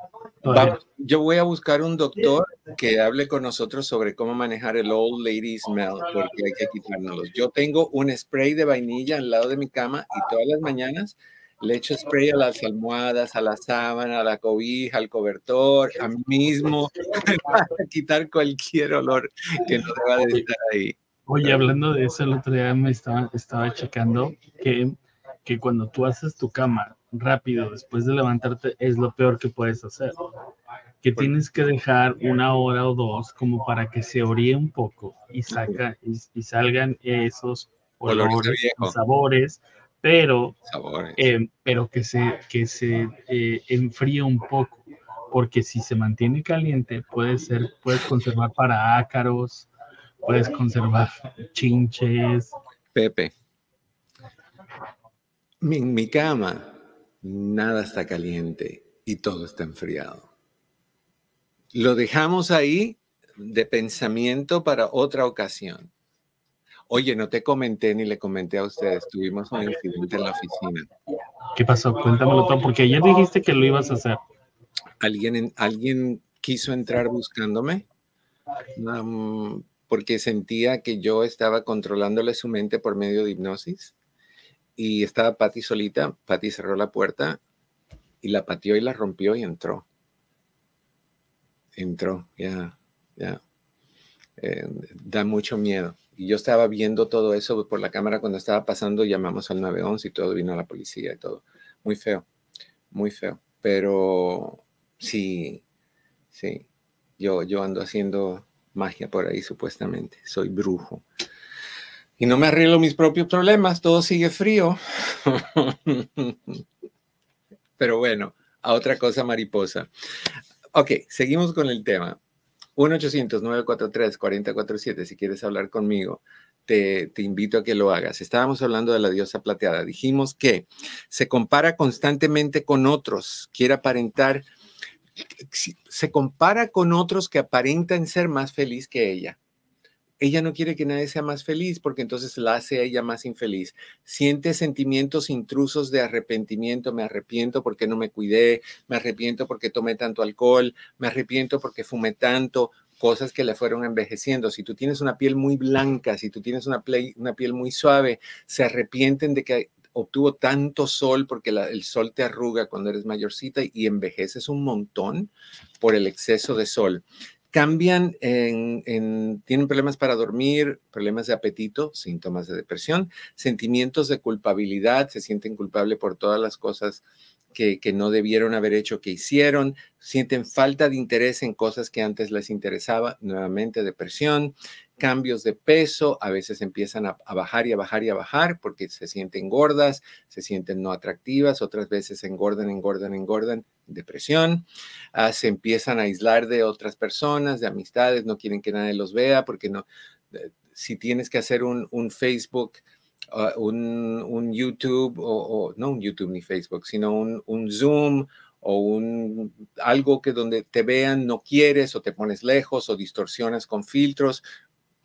yo voy a buscar un doctor que hable con nosotros sobre cómo manejar el Old Lady Smell, porque hay que quitárnoslo. Yo tengo un spray de vainilla al lado de mi cama y todas las mañanas le echo spray a las almohadas, a la sábana, a la cobija, al cobertor, a mí mismo, (laughs) para quitar cualquier olor que no deba de estar ahí. Oye, hablando de eso, el otro día me estaba, estaba checando que, que cuando tú haces tu cama rápido después de levantarte es lo peor que puedes hacer. Que tienes que dejar una hora o dos como para que se oríe un poco y, saca, y, salgan esos olores, sabores, pero, eh, pero que se, que se eh, enfríe un poco. Porque si se mantiene caliente, puede ser, puedes conservar para ácaros, puedes conservar chinches. Pepe, en mi cama nada está caliente y todo está enfriado. Lo dejamos ahí de pensamiento para otra ocasión. Oye, no te comenté ni le comenté a ustedes, tuvimos un incidente en la oficina. ¿Qué pasó? Cuéntamelo todo, porque ayer dijiste que lo ibas a hacer. Alguien, alguien quiso entrar buscándome porque sentía que yo estaba controlándole su mente por medio de hipnosis y estaba Patty solita. Patty cerró la puerta y la pateó y la rompió y entró. Entró, ya, ya. Eh, da mucho miedo. Y yo estaba viendo todo eso por la cámara cuando estaba pasando, llamamos al 911 y todo, vino la policía y todo. Muy feo, muy feo. Pero sí, sí, yo, yo ando haciendo magia por ahí supuestamente, soy brujo. Y no me arreglo mis propios problemas, todo sigue frío. (laughs) Pero bueno, a otra cosa mariposa. Ok, seguimos con el tema. 1-800-943-4047, si quieres hablar conmigo, te, te, invito a que lo hagas. Estábamos hablando de la diosa plateada. Dijimos que se compara constantemente con otros, quiere aparentar se compara con otros que aparentan ser más feliz que ella. Ella no quiere que nadie sea más feliz porque entonces la hace a ella más infeliz. Siente sentimientos intrusos de arrepentimiento. Me arrepiento porque no me cuidé, me arrepiento porque tomé tanto alcohol, me arrepiento porque fumé tanto, cosas que le fueron envejeciendo. Si tú tienes una piel muy blanca, si tú tienes una, una piel muy suave, se arrepienten de que obtuvo tanto sol porque el sol te arruga cuando eres mayorcita y envejeces un montón por el exceso de sol. cambian en, tienen problemas para dormir, problemas de apetito, síntomas de depresión, sentimientos de culpabilidad, se sienten culpables por todas las cosas que, no debieron haber hecho que hicieron, sienten falta de interés en cosas que antes les interesaba, nuevamente depresión, cambios de peso, a veces empiezan a, bajar y a bajar y a bajar porque se sienten gordas, se sienten no atractivas, otras veces engordan, engordan, engordan, depresión, ah, se empiezan a aislar de otras personas, de amistades, no quieren que nadie los vea porque no, eh, si tienes que hacer un, Facebook, ah, un, YouTube, o, no un YouTube ni Facebook, sino un, un Zoom o un algo que donde te vean no quieres o te pones lejos o distorsionas con filtros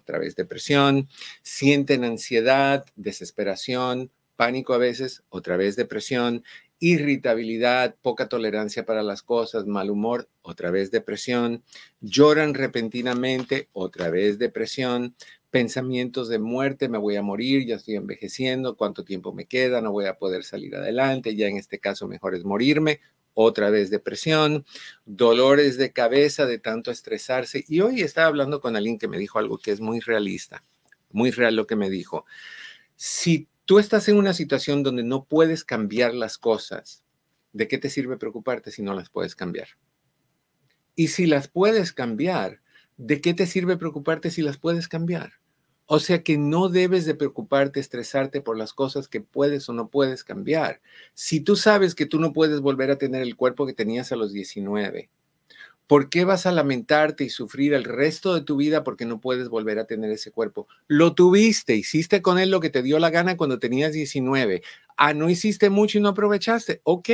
otra vez depresión, sienten ansiedad, desesperación, pánico a veces, otra vez depresión, irritabilidad, poca tolerancia para las cosas, mal humor, otra vez depresión, lloran repentinamente, otra vez depresión, pensamientos de muerte, me voy a morir, ya estoy envejeciendo, cuánto tiempo me queda, no voy a poder salir adelante, ya en este caso mejor es morirme, otra vez depresión, dolores de cabeza de tanto estresarse. Y hoy estaba hablando con alguien que me dijo algo que es muy realista, muy real lo que me dijo. Si tú estás en una situación donde no puedes cambiar las cosas, ¿de qué te sirve preocuparte si no las puedes cambiar? Y si las puedes cambiar, ¿de qué te sirve preocuparte si las puedes cambiar? O sea que no debes de preocuparte, estresarte por las cosas que puedes o no puedes cambiar. Si tú sabes que tú no puedes volver a tener el cuerpo que tenías a los 19, ¿por qué vas a lamentarte y sufrir el resto de tu vida porque no puedes volver a tener ese cuerpo? Lo tuviste, hiciste con él lo que te dio la gana cuando tenías 19. Ah, no hiciste mucho y no aprovechaste. Ok.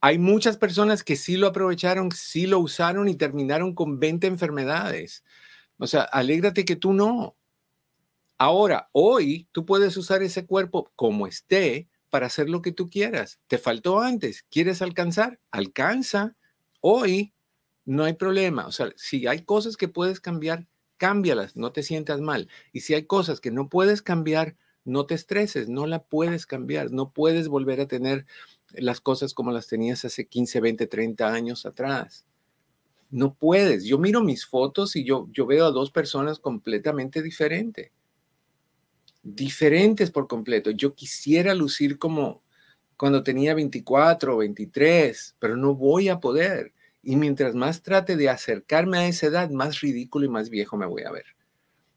Hay muchas personas que sí lo aprovecharon, sí lo usaron y terminaron con 20 enfermedades. O sea, alégrate que tú no. Ahora, hoy tú puedes usar ese cuerpo como esté para hacer lo que tú quieras. Te faltó antes. ¿Quieres alcanzar? Alcanza. Hoy no hay problema. O sea, si hay cosas que puedes cambiar, cámbialas, no te sientas mal. Y si hay cosas que no puedes cambiar, no te estreses, no la puedes cambiar, no puedes volver a tener las cosas como las tenías hace 15, 20, 30 años atrás. No puedes. Yo miro mis fotos y yo, yo veo a dos personas completamente diferentes. Diferentes por completo. Yo quisiera lucir como cuando tenía 24 o 23, pero no voy a poder. Y mientras más trate de acercarme a esa edad, más ridículo y más viejo me voy a ver.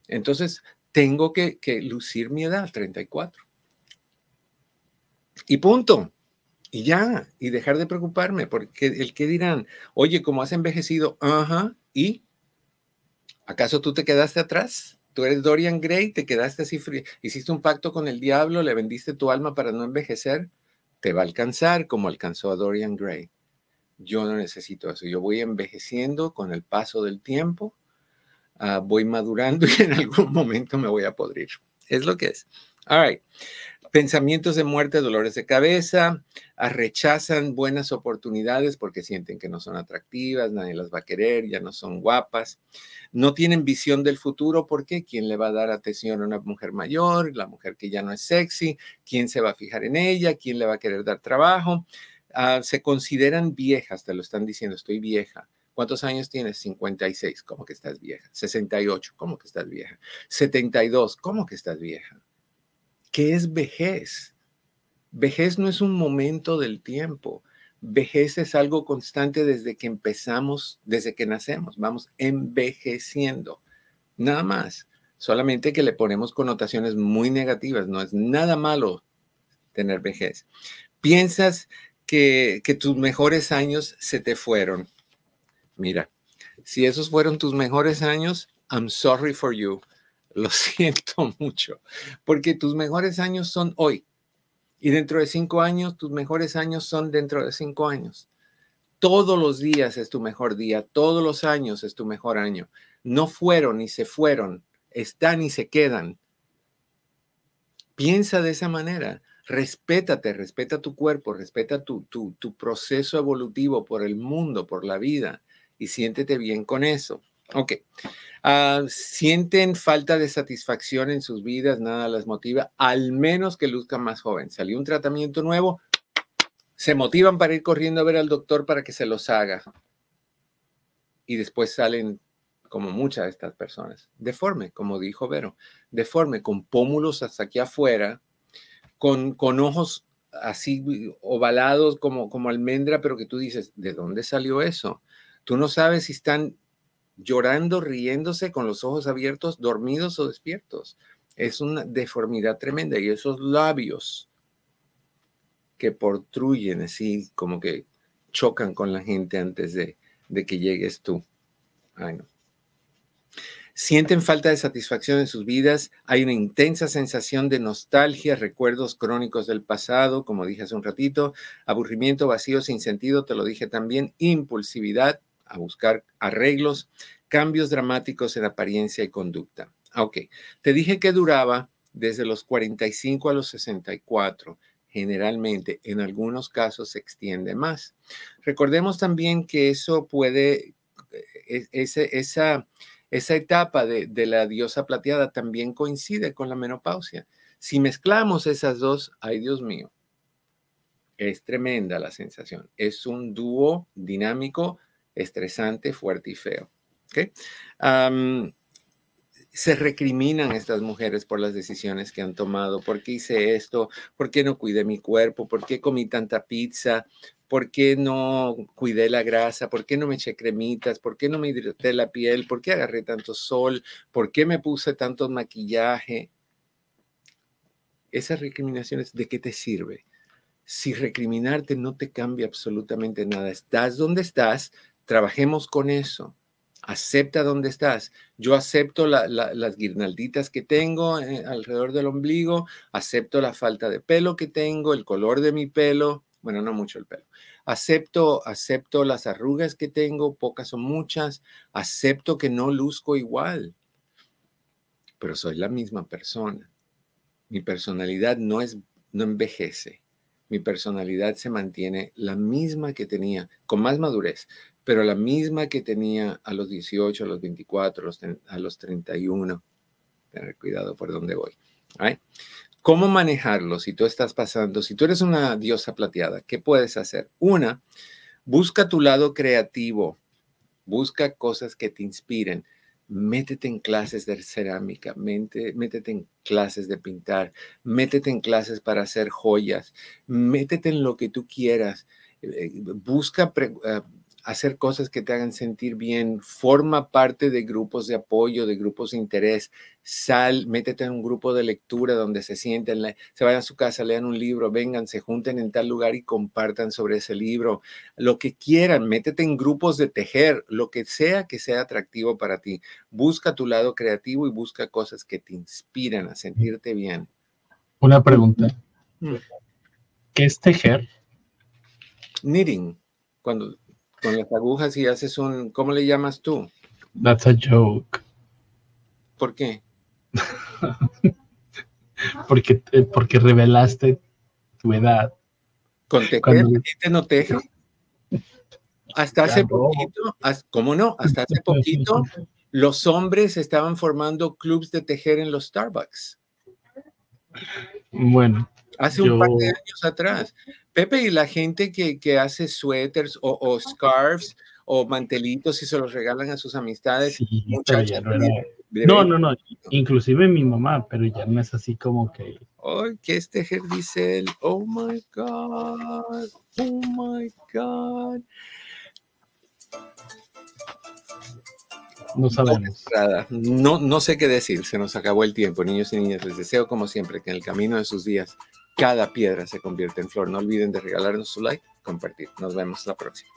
Entonces, tengo que, que lucir mi edad, 34. Y punto y ya, y dejar de preocuparme, porque el que dirán, oye, como has envejecido, ajá, ¿y acaso tú te quedaste atrás? Tú eres Dorian Gray, te quedaste así frío, hiciste un pacto con el diablo, le vendiste tu alma para no envejecer, te va a alcanzar como alcanzó a Dorian Gray. Yo no necesito eso, yo voy envejeciendo con el paso del tiempo, ah, voy madurando (laughs) y en algún momento me voy a podrir. Es lo que es. All right pensamientos de muerte, dolores de cabeza, rechazan buenas oportunidades porque sienten que no son atractivas, nadie las va a querer, ya no son guapas, no tienen visión del futuro porque quién le va a dar atención a una mujer mayor, la mujer que ya no es sexy, quién se va a fijar en ella, quién le va a querer dar trabajo, ah, se consideran viejas, te lo están diciendo, estoy vieja. ¿Cuántos años tienes? 56, ¿cómo que estás vieja? 68, ¿cómo que estás vieja? 72, ¿cómo que estás vieja? ¿Qué es vejez? Vejez no es un momento del tiempo. Vejez es algo constante desde que empezamos, desde que nacemos. Vamos envejeciendo. Nada más. Solamente que le ponemos connotaciones muy negativas. No es nada malo tener vejez. Piensas que, que tus mejores años se te fueron. Mira, si esos fueron tus mejores años, I'm sorry for you. Lo (laughs) siento mucho, porque tus mejores años son hoy. Y dentro de cinco años, tus mejores años son dentro de cinco años. Todos los días es tu mejor día, todos los años es tu mejor año. No fueron ni se fueron, están y se quedan. Piensa de esa manera. Respétate, respeta tu cuerpo, respeta tu, tu, tu proceso evolutivo por el mundo, por la vida y siéntete bien con eso. Ok. Ah, sienten falta de satisfacción en sus vidas, nada las motiva, al menos que luzcan más joven. Salió un tratamiento nuevo, se motivan para ir corriendo a ver al doctor para que se los haga. y después salen como muchas de estas personas, deforme, como dijo Vero, deforme, con pómulos hasta aquí afuera, con, con ojos así ovalados como, como almendra, pero que tú dices, ¿de dónde salió eso? Tú no sabes si están llorando, riéndose, con los ojos abiertos, dormidos o despiertos. Es una deformidad tremenda y esos labios que portruyen así, como que chocan con la gente antes de, de que llegues tú. Ay, no sienten falta de satisfacción en sus vidas, hay una intensa sensación de nostalgia, recuerdos crónicos del pasado, como dije hace un ratito, aburrimiento, vacío sin sentido, te lo dije también, impulsividad a buscar arreglos, cambios dramáticos en apariencia y conducta. Ah, ok, te dije que duraba desde los 45 a los 64 generalmente, en algunos casos se extiende más. Recordemos también que eso puede, e, ese, esa, esa etapa de, la diosa plateada también coincide con la menopausia. Si mezclamos esas dos, ay Dios mío, es tremenda la sensación. Es un dúo dinámico, estresante, fuerte y feo. se recriminan estas mujeres por las decisiones que han tomado. ¿Por qué hice esto? ¿Por qué no cuidé mi cuerpo? ¿Por qué comí tanta pizza? ¿Por qué no cuidé la grasa? ¿Por qué no me eché cremitas? ¿Por qué no me hidraté la piel? ¿Por qué agarré tanto sol? ¿Por qué me puse tanto maquillaje? Esas recriminaciones, ¿de qué te sirve? Si recriminarte no te cambia absolutamente nada, estás donde estás, trabajemos con eso. Acepta donde estás. Yo acepto las guirnalditas que tengo eh, alrededor del ombligo, acepto la falta de pelo que tengo, el color de mi pelo, bueno, no mucho el pelo. Acepto, acepto las arrugas que tengo, pocas o muchas, acepto que no luzco igual, pero soy la misma persona. Mi personalidad no es no envejece. Mi personalidad se mantiene la misma que tenía, con más madurez, pero la misma que tenía a los 18, a los 24, a los, a los 31. Tener cuidado por dónde voy. ¿Cómo manejarlo si tú estás pasando, si tú eres una diosa plateada? ¿Qué puedes hacer? Una, busca tu lado creativo, busca cosas que te inspiren. Métete en clases de cerámica, métete en clases de pintar, métete en clases para hacer joyas, métete en lo que tú quieras. Eh, busca eh, hacer cosas que te hagan sentir bien, forma parte de grupos de apoyo, de grupos de interés, sal, métete en un grupo de lectura donde se sienten, se vayan a su casa, lean un libro, vengan, se junten en tal lugar y compartan sobre ese libro, lo que quieran, métete en grupos de tejer, lo que sea que sea atractivo para ti. Busca tu lado creativo y busca cosas que te inspiran a sentirte bien. Una pregunta. Mm. ¿Qué es tejer? Knitting. Cuando con las agujas y haces un, ¿cómo le llamas tú? That's a joke. ¿Por qué? (laughs) porque, eh, porque revelaste tu edad. ¿Con tejer? Cuando... gente no teje? Hasta hace poquito, ¿cómo no? Hasta hace poquito, los hombres estaban formando clubs de tejer en los Starbucks. Bueno. Hace un par de años atrás. Pepe, y la gente que, que hace suéteres o, o, scarves o mantelitos y se los regalan a sus amistades. Sí, no, no, no, inclusive mi mamá, pero ya no es así como que... Ay, que este dice él, oh my God, oh my God. No sabemos. No, no sé qué decir, se nos acabó el tiempo, niños y niñas. Les deseo, como siempre, que en el camino de sus días cada piedra se convierte en flor. No olviden de regalarnos su like, compartir. Nos vemos la próxima.